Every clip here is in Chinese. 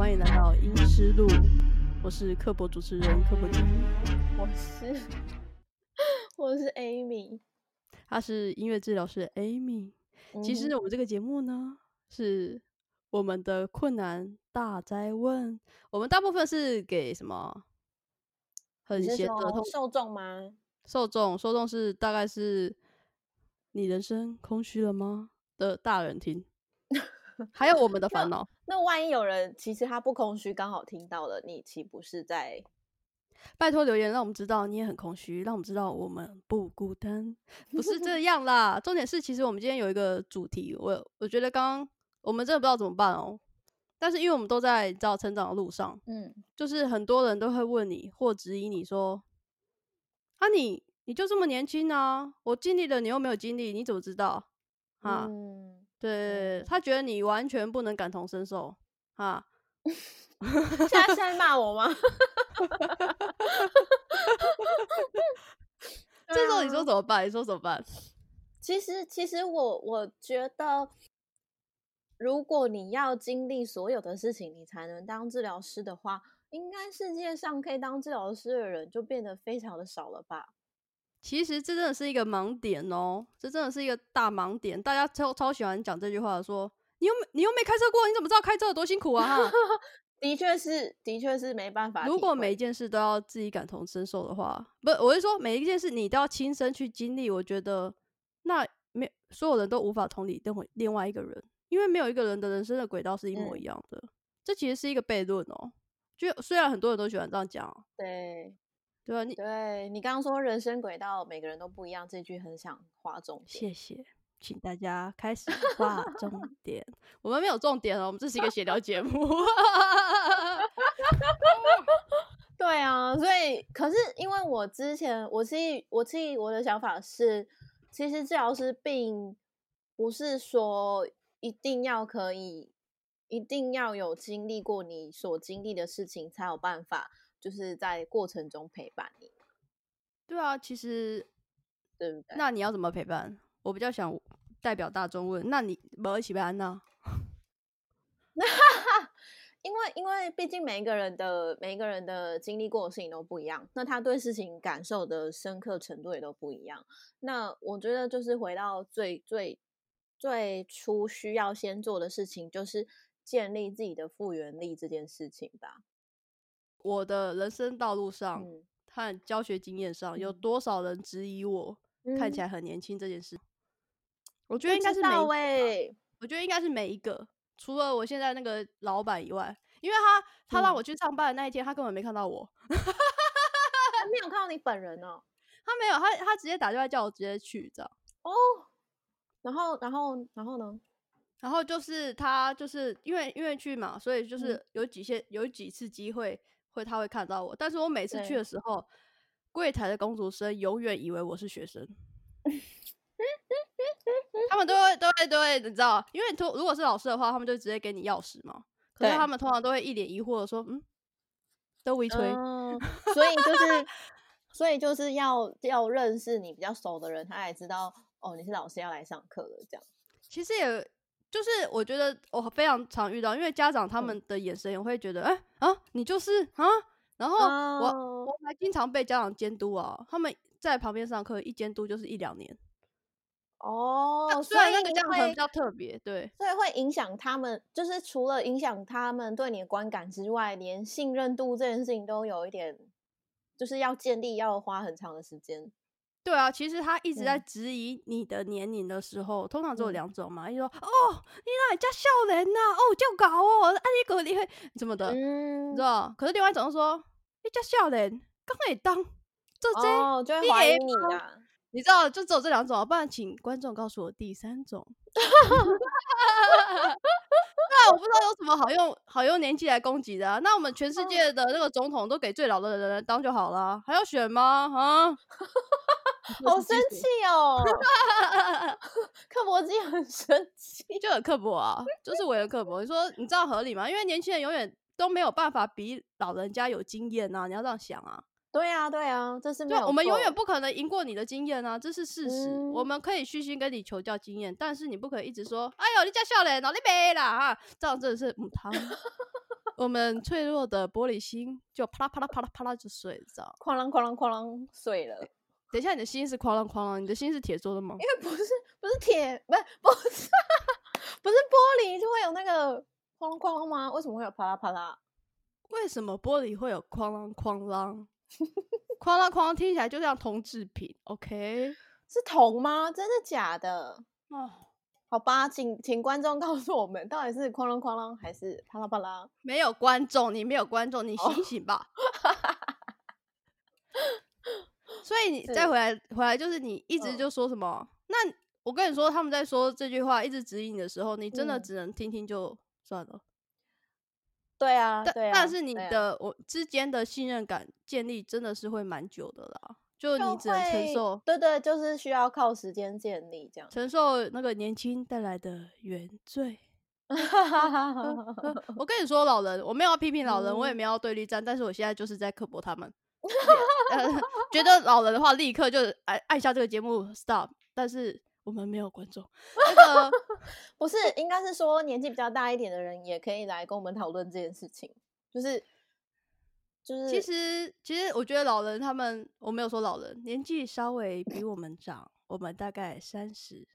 欢迎来到阴尸路，我是刻薄主持人刻薄君，我是 我是 Amy，她是音乐治疗师 Amy。嗯、其实我们这个节目呢，是我们的困难大灾问，我们大部分是给什么？很闲的受众吗？受众，受众是大概是你人生空虚了吗的大人听。还有我们的烦恼那，万一有人其实他不空虚，刚好听到了，你岂不是在？拜托留言，让我们知道你也很空虚，让我们知道我们不孤单。不是这样啦，重点是，其实我们今天有一个主题，我我觉得刚刚我们真的不知道怎么办哦、喔。但是因为我们都在找成长的路上，嗯，就是很多人都会问你或质疑你说，啊你你就这么年轻啊，我经历了，你又没有经历，你怎么知道？啊？嗯对，他觉得你完全不能感同身受，哈。现在是在骂我吗？这时候你说怎么办？你说怎么办？其实，其实我我觉得，如果你要经历所有的事情，你才能当治疗师的话，应该世界上可以当治疗师的人就变得非常的少了吧。其实这真的是一个盲点哦，这真的是一个大盲点。大家超超喜欢讲这句话，说你又没你又没开车过，你怎么知道开车有多辛苦啊？的确是，的确是没办法。如果每一件事都要自己感同身受的话，不，我是说每一件事你都要亲身去经历。我觉得那没所有人都无法同理另外另外一个人，因为没有一个人的人生的轨道是一模一样的。嗯、这其实是一个悖论哦。就虽然很多人都喜欢这样讲，对。对对你刚刚说人生轨道每个人都不一样，这句很想划重点。谢谢，请大家开始划 重点。我们没有重点哦，我们这是一个闲聊节目。对啊，所以可是因为我之前我其实我其实我的想法是，其实治疗师并不是说一定要可以，一定要有经历过你所经历的事情才有办法。就是在过程中陪伴你，对啊，其实对不对？那你要怎么陪伴？我比较想代表大众问，那你没一起陪伴呢？因为因为毕竟每一个人的每一个人的经历过的事情都不一样，那他对事情感受的深刻程度也都不一样。那我觉得就是回到最最最初需要先做的事情，就是建立自己的复原力这件事情吧。我的人生道路上和教学经验上，有多少人质疑我看起来很年轻这件事？我觉得应该是每一个，我觉得应该是每一个，除了我现在那个老板以外，因为他他让我去上班的那一天，他根本没看到我，他没有看到你本人哦，他没有，他他直接打电话叫我直接去，这样。哦，然后然后然后呢？然后就是他就是因为因为去嘛，所以就是有几些有几次机会。会，他会看到我，但是我每次去的时候，柜台的工读生永远以为我是学生，他们都会都会都会，你知道，因为如果是老师的话，他们就直接给你钥匙嘛。可是他们通常都会一脸疑惑的说：“嗯，都微吹。嗯”所以就是，所以就是要要认识你比较熟的人，他才知道哦，你是老师要来上课了。这样其实也。就是我觉得我非常常遇到，因为家长他们的眼神也会觉得，哎、啊，你就是啊，然后我、oh. 我还经常被家长监督啊，他们在旁边上课，一监督就是一两年。哦、oh, 啊，虽然那个家长比较特别，对，所以会影响他们，就是除了影响他们对你的观感之外，连信任度这件事情都有一点，就是要建立要花很长的时间。对啊，其实他一直在质疑你的年龄的时候，嗯、通常只有两种嘛，一、嗯、说哦，你哪家笑人呐、啊？哦，就搞哦，啊你狗你会怎么的？嗯，你知道？可是另外一种说，你家笑人，刚会当做这，哦，就会怀疑你啦。你知道，就只有这两种，不然请观众告诉我第三种。那我不知道有什么好用好用年纪来攻击的啊？那我们全世界的那个总统都给最老的人来当就好了，还要选吗？啊？好生气哦！刻薄机很生气，就很刻薄啊，就是为了刻薄。你说你知道合理吗？因为年轻人永远都没有办法比老人家有经验啊，你要这样想啊。对啊，对啊，这是没有。我们永远不可能赢过你的经验啊，这是事实。嗯、我们可以虚心跟你求教经验，但是你不可以一直说：“哎呦，你家笑脸，脑力没啦！”哈，这样真的是母汤。我们脆弱的玻璃心就啪啦啪啦啪啦啪啦就碎了，知道？哐啷哐啷哐啷碎了。等一下，你的心是哐啷哐啷，你的心是铁做的吗？因为不是不是铁，不是不是 不是玻璃就会有那个哐啷哐啷吗？为什么会有啪啦啪啦？为什么玻璃会有哐啷哐啷？哐啷哐啷听起来就像铜制品，OK？是铜吗？真的假的？哦，好吧，请请观众告诉我们，到底是哐啷哐啷还是啪啦啪啦？没有观众，你没有观众，你醒醒吧。Oh. 所以你再回来回来，就是你一直就说什么？嗯、那我跟你说，他们在说这句话，一直指引你的时候，你真的只能听听就算了。对啊，但但是你的、啊、我之间的信任感建立真的是会蛮久的啦。就你只能承受，对，对对，就是需要靠时间建立这样，承受那个年轻带来的原罪。我跟你说，老人，我没有要批评老人，嗯、我也没有要对立战，但是我现在就是在刻薄他们。呃、觉得老人的话，立刻就按按下这个节目 stop。但是我们没有观众，那个 不是，应该是说年纪比较大一点的人也可以来跟我们讨论这件事情。就是就是，其实其实我觉得老人他们，我没有说老人年纪稍微比我们长，我们大概三十，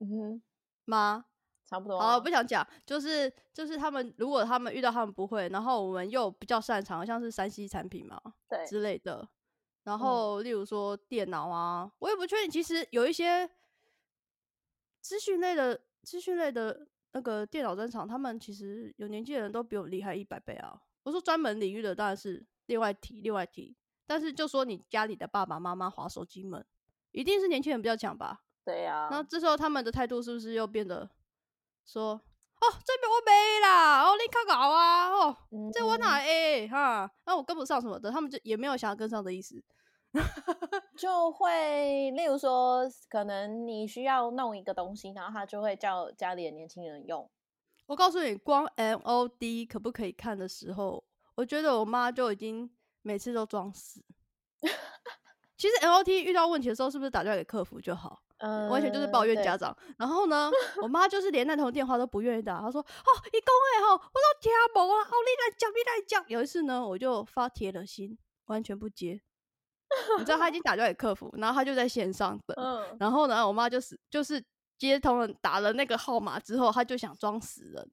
嗯哼，吗？差不多。好，不想讲，就是就是他们，如果他们遇到他们不会，然后我们又比较擅长，像是山西产品嘛，对之类的。然后例如说电脑啊，嗯、我也不确定。其实有一些资讯类的资讯类的那个电脑专场，他们其实有年纪的人都比我厉害一百倍啊。我说专门领域的当然是另外提，另外提。但是就说你家里的爸爸妈妈滑手机们，一定是年轻人比较强吧？对呀、啊。那这时候他们的态度是不是又变得？说哦，这边我没啦，哦，你看搞啊，哦，嗯、这我哪 A 哈，那、啊、我跟不上什么的，他们就也没有想要跟上的意思，就会例如说，可能你需要弄一个东西，然后他就会叫家里的年轻人用。我告诉你，光 MOD 可不可以看的时候，我觉得我妈就已经每次都装死。其实 MOT 遇到问题的时候，是不是打电话给客服就好？嗯，完全就是抱怨家长。然后呢，我妈就是连那通电话都不愿意打。她说：“哦，一公哎吼，我都听不啊，哦，你来讲，你来讲。”有一次呢，我就发铁了心，完全不接。你知道他已经打电话给客服，然后他就在线上等。嗯。然后呢，我妈就是就是接通了，打了那个号码之后，他就想装死人。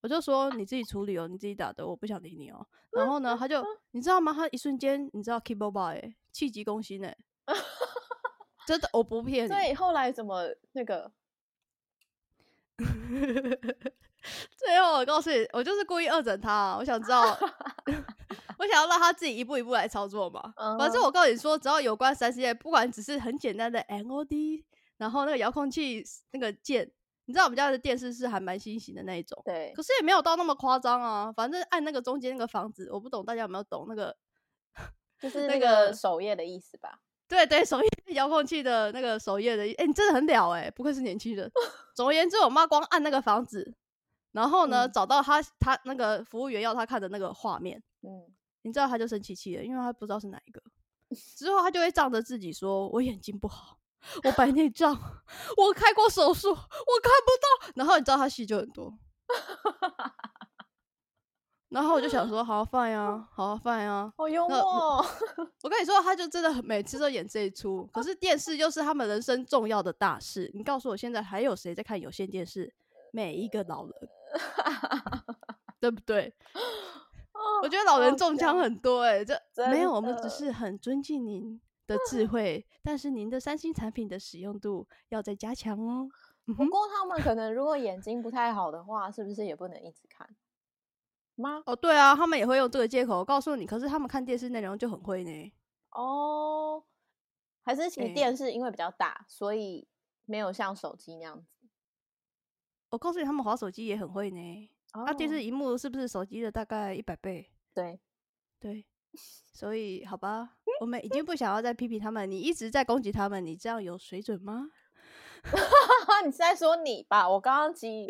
我就说：“你自己处理哦，你自己打的，我不想理你哦。”然后呢，他就 你知道吗？他一瞬间，你知道 keyboard 哎，气急攻心哎。真的，我不骗你。所以后来怎么那个？最后我告诉你，我就是故意恶整他。我想知道，我想要让他自己一步一步来操作嘛。Uh. 反正我告诉你说，只要有关三 C，不管只是很简单的 MOD，然后那个遥控器那个键，你知道我们家的电视是还蛮新型的那一种，对。可是也没有到那么夸张啊。反正按那个中间那个房子，我不懂大家有没有懂那个，就是那个首页的意思吧。对对，首页遥控器的那个首页的，哎、欸，你真的很了哎、欸，不愧是年轻人。总而言之，我妈光按那个房子，然后呢，嗯、找到他他那个服务员要他看的那个画面，嗯，你知道他就生气气了，因为他不知道是哪一个。之后他就会仗着自己说：“我眼睛不好，我白内障，我开过手术，我看不到。”然后你知道他戏就很多。然后我就想说，好好放呀，好好放呀，好幽默。我跟你说，他就真的每次都演这一出。可是电视又是他们人生重要的大事。你告诉我，现在还有谁在看有线电视？每一个老人，对不对？我觉得老人中枪很多哎、欸，这没有，我们只是很尊敬您的智 慧，但是您的三星产品的使用度要再加强哦。不过他们可能如果眼睛不太好的话，是不是也不能一直看？吗？哦，对啊，他们也会用这个借口。告诉你，可是他们看电视内容就很会呢。哦，还是其实电视因为比较大，欸、所以没有像手机那样子。我告诉你，他们滑手机也很会呢。那、哦啊、电视荧幕是不是手机的大概一百倍？对，对。所以好吧，我们已经不 想要再批评他们。你一直在攻击他们，你这样有水准吗？你是在说你吧？我刚刚记。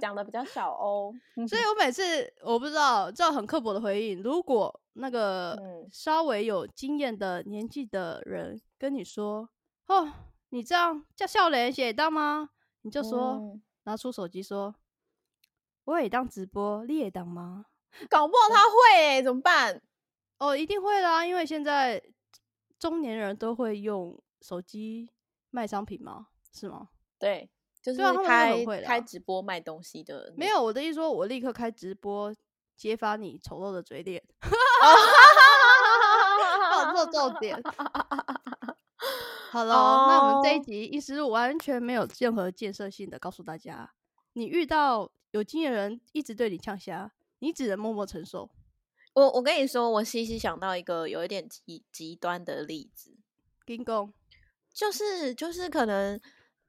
讲的比较小哦，所以我每次我不知道，这很刻薄的回应。如果那个稍微有经验的年纪的人跟你说：“哦，你这样叫笑脸写当吗？”你就说、嗯、拿出手机说：“我也当直播，你也当吗？”搞不好他会、欸，怎么办？哦，一定会啦，因为现在中年人都会用手机卖商品吗？是吗？对，就是开开直播卖东西的。没有，我的意思说，我立刻开直播揭发你丑陋的嘴脸。好，做重点。好了，那我们这一集医师完全没有任何建设性的告诉大家，你遇到有经验人一直对你呛虾，你只能默默承受。我我跟你说，我细细想到一个有一点极极端的例子，冰宫，就是就是可能，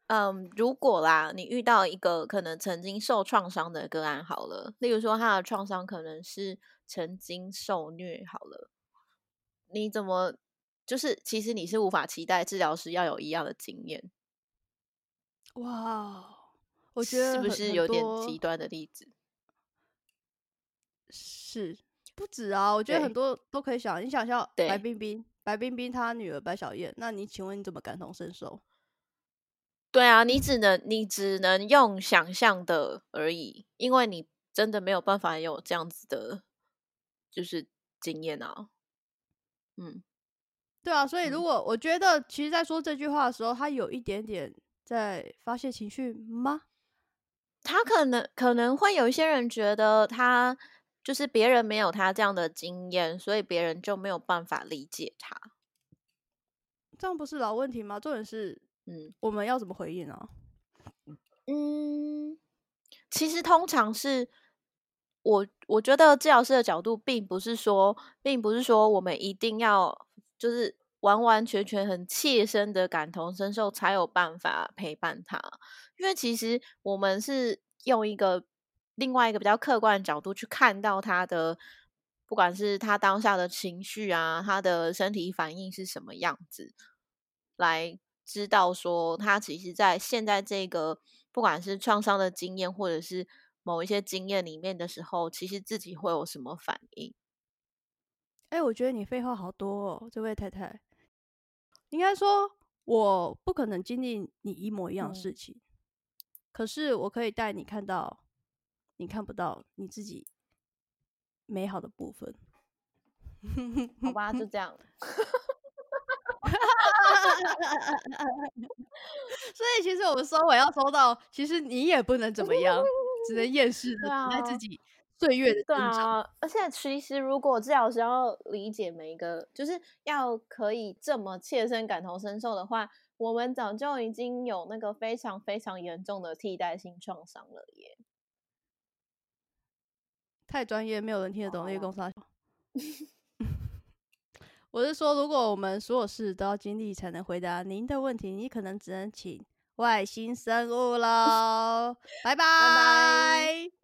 嗯，如果啦，你遇到一个可能曾经受创伤的个案，好了，例如说他的创伤可能是曾经受虐，好了，你怎么？就是，其实你是无法期待治疗师要有一样的经验。哇，我觉得是不是有点极端的例子？是，不止啊，我觉得很多都可以想。你想象白冰冰，白冰冰她女儿白小燕，那你请问你怎么感同身受？对啊，你只能你只能用想象的而已，因为你真的没有办法有这样子的，就是经验啊。嗯。对啊，所以如果我觉得，其实，在说这句话的时候，他有一点点在发泄情绪吗？他可能可能会有一些人觉得他就是别人没有他这样的经验，所以别人就没有办法理解他。这样不是老问题吗？重点是，嗯，我们要怎么回应呢？嗯，其实通常是我我觉得治疗师的角度，并不是说，并不是说我们一定要就是。完完全全很切身的感同身受，才有办法陪伴他。因为其实我们是用一个另外一个比较客观的角度去看到他的，不管是他当下的情绪啊，他的身体反应是什么样子，来知道说他其实在现在这个不管是创伤的经验，或者是某一些经验里面的时候，其实自己会有什么反应。哎、欸，我觉得你废话好多哦，这位太太。应该说，我不可能经历你一模一样的事情，嗯、可是我可以带你看到你看不到你自己美好的部分。好吧，就这样。所以，其实我们收尾要收到，其实你也不能怎么样，只能 厌世的爱自己。岁月的而且其实如果治疗师要理解每一个，就是要可以这么切身感同身受的话，我们早就已经有那个非常非常严重的替代性创伤了耶。太专业，没有人听得懂那个公司。我是说，如果我们所有事都要经历才能回答您的问题，你可能只能请外星生物喽。拜拜。